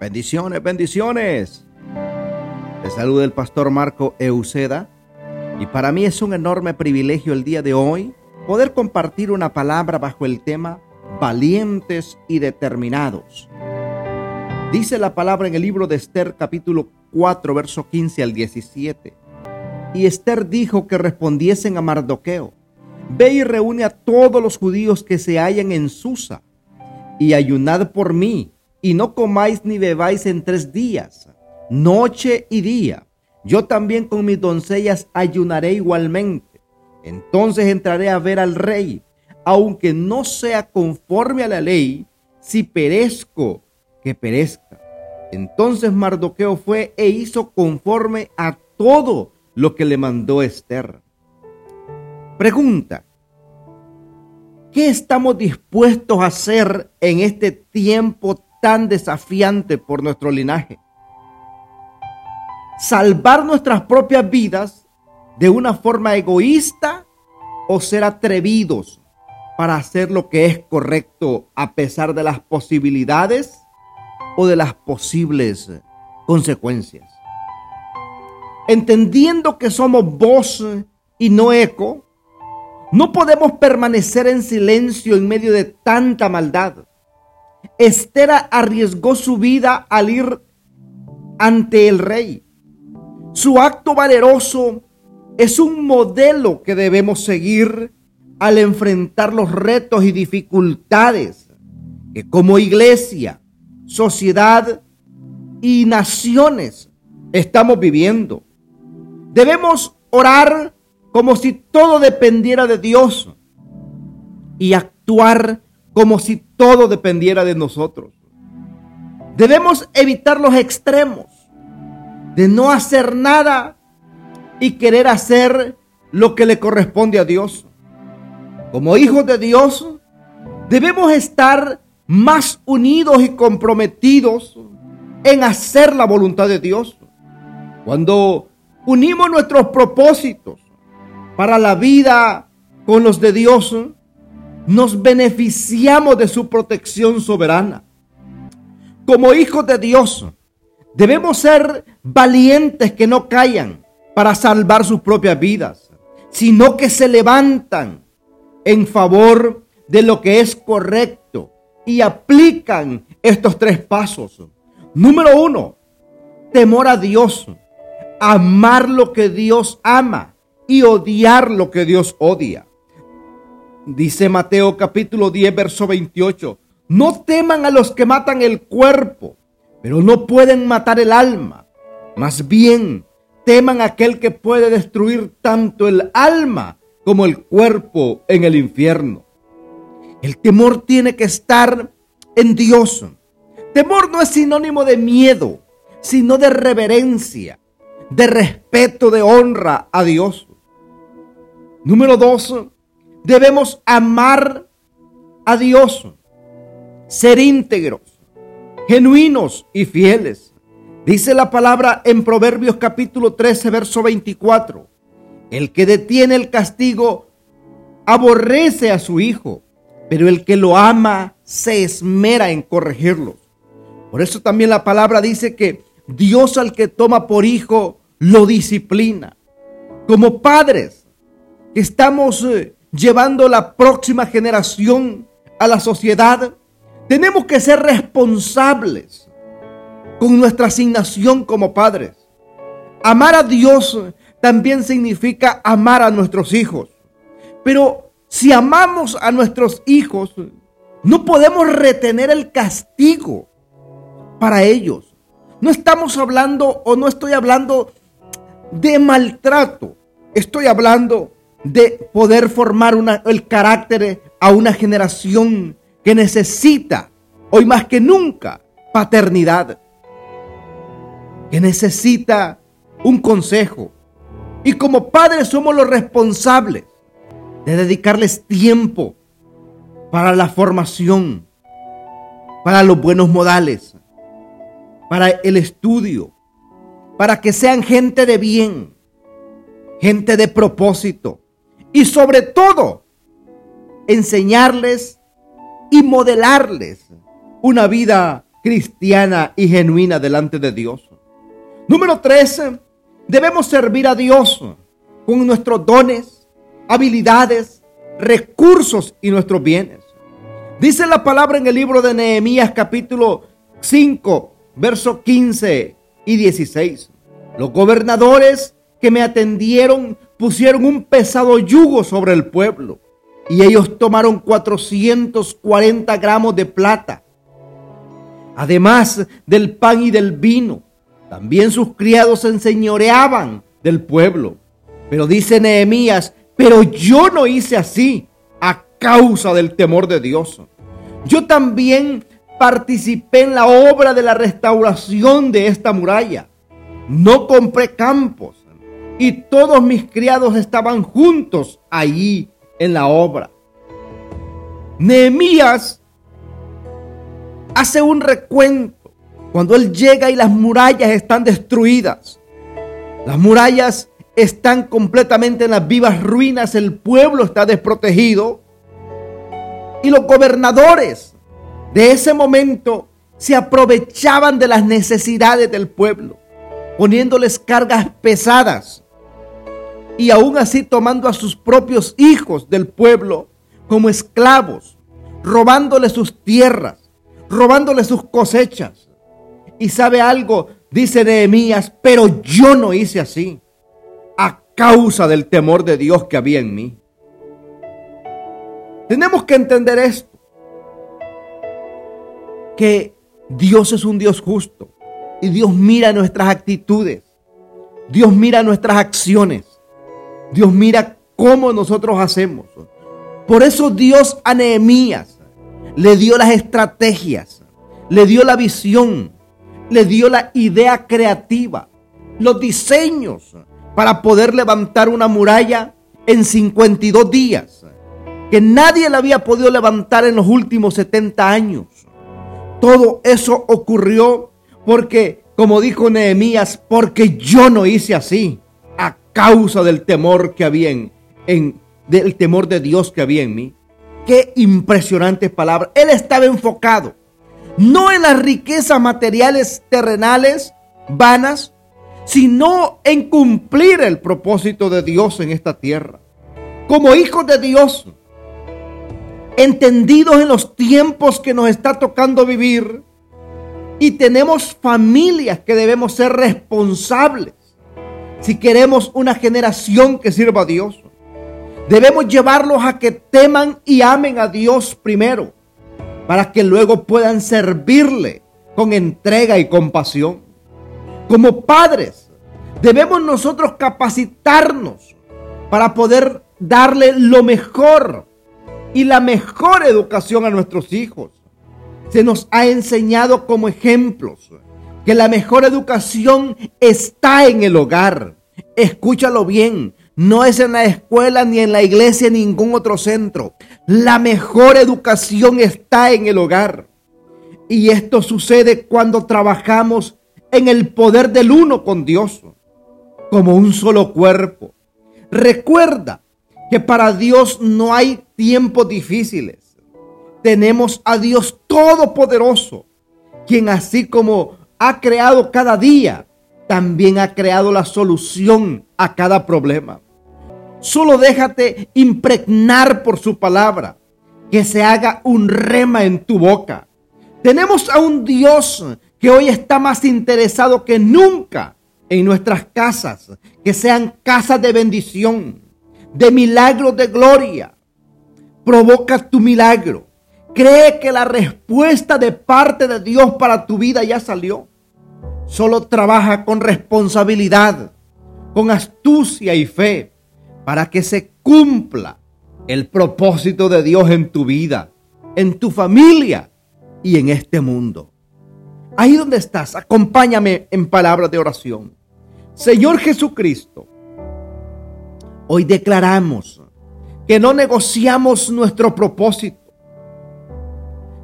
Bendiciones, bendiciones. Te saluda el pastor Marco Euceda y para mí es un enorme privilegio el día de hoy poder compartir una palabra bajo el tema valientes y determinados. Dice la palabra en el libro de Esther capítulo 4 verso 15 al 17. Y Esther dijo que respondiesen a Mardoqueo, ve y reúne a todos los judíos que se hallan en Susa y ayunad por mí y no comáis ni bebáis en tres días, noche y día. Yo también con mis doncellas ayunaré igualmente. Entonces entraré a ver al rey, aunque no sea conforme a la ley, si perezco, que perezca. Entonces Mardoqueo fue e hizo conforme a todo lo que le mandó Esther. Pregunta, ¿qué estamos dispuestos a hacer en este tiempo tan desafiante por nuestro linaje. Salvar nuestras propias vidas de una forma egoísta o ser atrevidos para hacer lo que es correcto a pesar de las posibilidades o de las posibles consecuencias. Entendiendo que somos voz y no eco, no podemos permanecer en silencio en medio de tanta maldad. Esther arriesgó su vida al ir ante el rey. Su acto valeroso es un modelo que debemos seguir al enfrentar los retos y dificultades que como iglesia, sociedad y naciones estamos viviendo. Debemos orar como si todo dependiera de Dios y actuar como si todo dependiera de nosotros. Debemos evitar los extremos de no hacer nada y querer hacer lo que le corresponde a Dios. Como hijos de Dios, debemos estar más unidos y comprometidos en hacer la voluntad de Dios. Cuando unimos nuestros propósitos para la vida con los de Dios, nos beneficiamos de su protección soberana. Como hijos de Dios, debemos ser valientes que no callan para salvar sus propias vidas, sino que se levantan en favor de lo que es correcto y aplican estos tres pasos. Número uno, temor a Dios, amar lo que Dios ama y odiar lo que Dios odia. Dice Mateo capítulo 10, verso 28. No teman a los que matan el cuerpo, pero no pueden matar el alma. Más bien, teman a aquel que puede destruir tanto el alma como el cuerpo en el infierno. El temor tiene que estar en Dios. Temor no es sinónimo de miedo, sino de reverencia, de respeto, de honra a Dios. Número dos, Debemos amar a Dios, ser íntegros, genuinos y fieles. Dice la palabra en Proverbios capítulo 13, verso 24. El que detiene el castigo aborrece a su hijo, pero el que lo ama se esmera en corregirlo. Por eso también la palabra dice que Dios al que toma por hijo lo disciplina. Como padres estamos eh, llevando la próxima generación a la sociedad, tenemos que ser responsables con nuestra asignación como padres. Amar a Dios también significa amar a nuestros hijos. Pero si amamos a nuestros hijos, no podemos retener el castigo para ellos. No estamos hablando o no estoy hablando de maltrato. Estoy hablando de poder formar el carácter a una generación que necesita, hoy más que nunca, paternidad, que necesita un consejo. Y como padres somos los responsables de dedicarles tiempo para la formación, para los buenos modales, para el estudio, para que sean gente de bien, gente de propósito, y sobre todo enseñarles y modelarles una vida cristiana y genuina delante de Dios. Número 13, debemos servir a Dios con nuestros dones, habilidades, recursos y nuestros bienes. Dice la palabra en el libro de Nehemías capítulo 5, verso 15 y 16. Los gobernadores que me atendieron pusieron un pesado yugo sobre el pueblo y ellos tomaron 440 gramos de plata, además del pan y del vino. También sus criados se enseñoreaban del pueblo. Pero dice Nehemías, pero yo no hice así a causa del temor de Dios. Yo también participé en la obra de la restauración de esta muralla. No compré campos y todos mis criados estaban juntos allí en la obra. Nehemías hace un recuento cuando él llega y las murallas están destruidas. Las murallas están completamente en las vivas ruinas, el pueblo está desprotegido. Y los gobernadores de ese momento se aprovechaban de las necesidades del pueblo, poniéndoles cargas pesadas y aún así tomando a sus propios hijos del pueblo como esclavos, robándoles sus tierras, robándoles sus cosechas. Y sabe algo, dice Nehemías, pero yo no hice así causa del temor de Dios que había en mí. Tenemos que entender esto, que Dios es un Dios justo y Dios mira nuestras actitudes, Dios mira nuestras acciones, Dios mira cómo nosotros hacemos. Por eso Dios a Nehemías le dio las estrategias, le dio la visión, le dio la idea creativa, los diseños para poder levantar una muralla en 52 días, que nadie la había podido levantar en los últimos 70 años. Todo eso ocurrió porque, como dijo Nehemías, porque yo no hice así, causa del temor que había en, del temor de Dios que había en mí. Qué impresionantes palabras. Él estaba enfocado no en las riquezas materiales terrenales vanas, sino en cumplir el propósito de Dios en esta tierra. Como hijos de Dios, entendidos en los tiempos que nos está tocando vivir, y tenemos familias que debemos ser responsables si queremos una generación que sirva a Dios. Debemos llevarlos a que teman y amen a Dios primero, para que luego puedan servirle con entrega y compasión. Como padres, debemos nosotros capacitarnos para poder darle lo mejor y la mejor educación a nuestros hijos. Se nos ha enseñado como ejemplos que la mejor educación está en el hogar. Escúchalo bien, no es en la escuela ni en la iglesia ni en ningún otro centro. La mejor educación está en el hogar. Y esto sucede cuando trabajamos en el poder del uno con Dios, como un solo cuerpo. Recuerda que para Dios no hay tiempos difíciles. Tenemos a Dios Todopoderoso, quien así como ha creado cada día, también ha creado la solución a cada problema. Solo déjate impregnar por su palabra, que se haga un rema en tu boca. Tenemos a un Dios que hoy está más interesado que nunca en nuestras casas, que sean casas de bendición, de milagros de gloria. Provoca tu milagro. Cree que la respuesta de parte de Dios para tu vida ya salió. Solo trabaja con responsabilidad, con astucia y fe, para que se cumpla el propósito de Dios en tu vida, en tu familia y en este mundo. Ahí donde estás, acompáñame en palabras de oración. Señor Jesucristo, hoy declaramos que no negociamos nuestro propósito.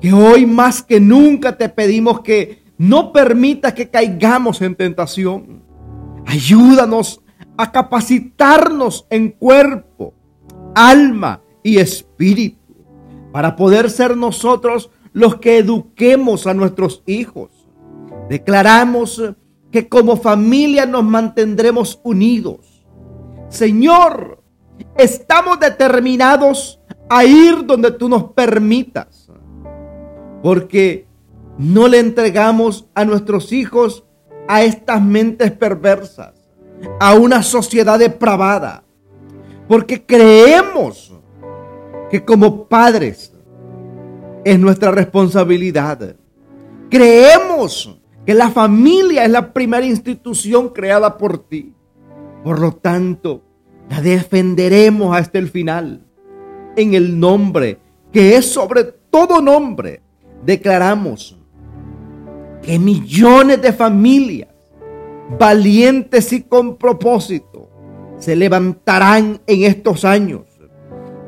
Que hoy más que nunca te pedimos que no permita que caigamos en tentación. Ayúdanos a capacitarnos en cuerpo, alma y espíritu. para poder ser nosotros los que eduquemos a nuestros hijos. Declaramos que como familia nos mantendremos unidos. Señor, estamos determinados a ir donde tú nos permitas, porque no le entregamos a nuestros hijos a estas mentes perversas, a una sociedad depravada, porque creemos que como padres es nuestra responsabilidad. Creemos que la familia es la primera institución creada por ti. Por lo tanto, la defenderemos hasta el final. En el nombre que es sobre todo nombre, declaramos que millones de familias valientes y con propósito se levantarán en estos años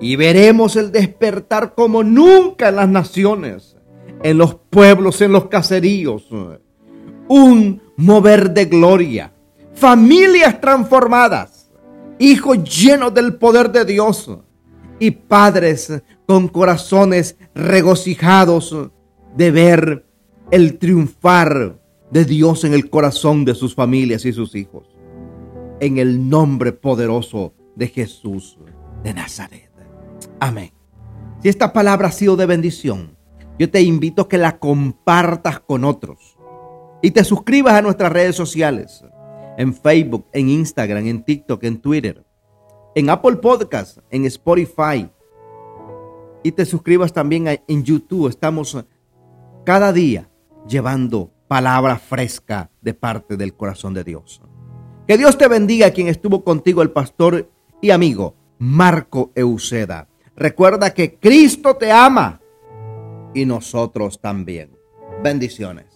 y veremos el despertar como nunca en las naciones, en los pueblos, en los caseríos. Un mover de gloria, familias transformadas, hijos llenos del poder de Dios y padres con corazones regocijados de ver el triunfar de Dios en el corazón de sus familias y sus hijos. En el nombre poderoso de Jesús de Nazaret. Amén. Si esta palabra ha sido de bendición, yo te invito a que la compartas con otros y te suscribas a nuestras redes sociales, en Facebook, en Instagram, en TikTok, en Twitter, en Apple Podcast, en Spotify y te suscribas también en YouTube. Estamos cada día llevando palabra fresca de parte del corazón de Dios. Que Dios te bendiga quien estuvo contigo, el pastor y amigo Marco Euseda. Recuerda que Cristo te ama y nosotros también. Bendiciones.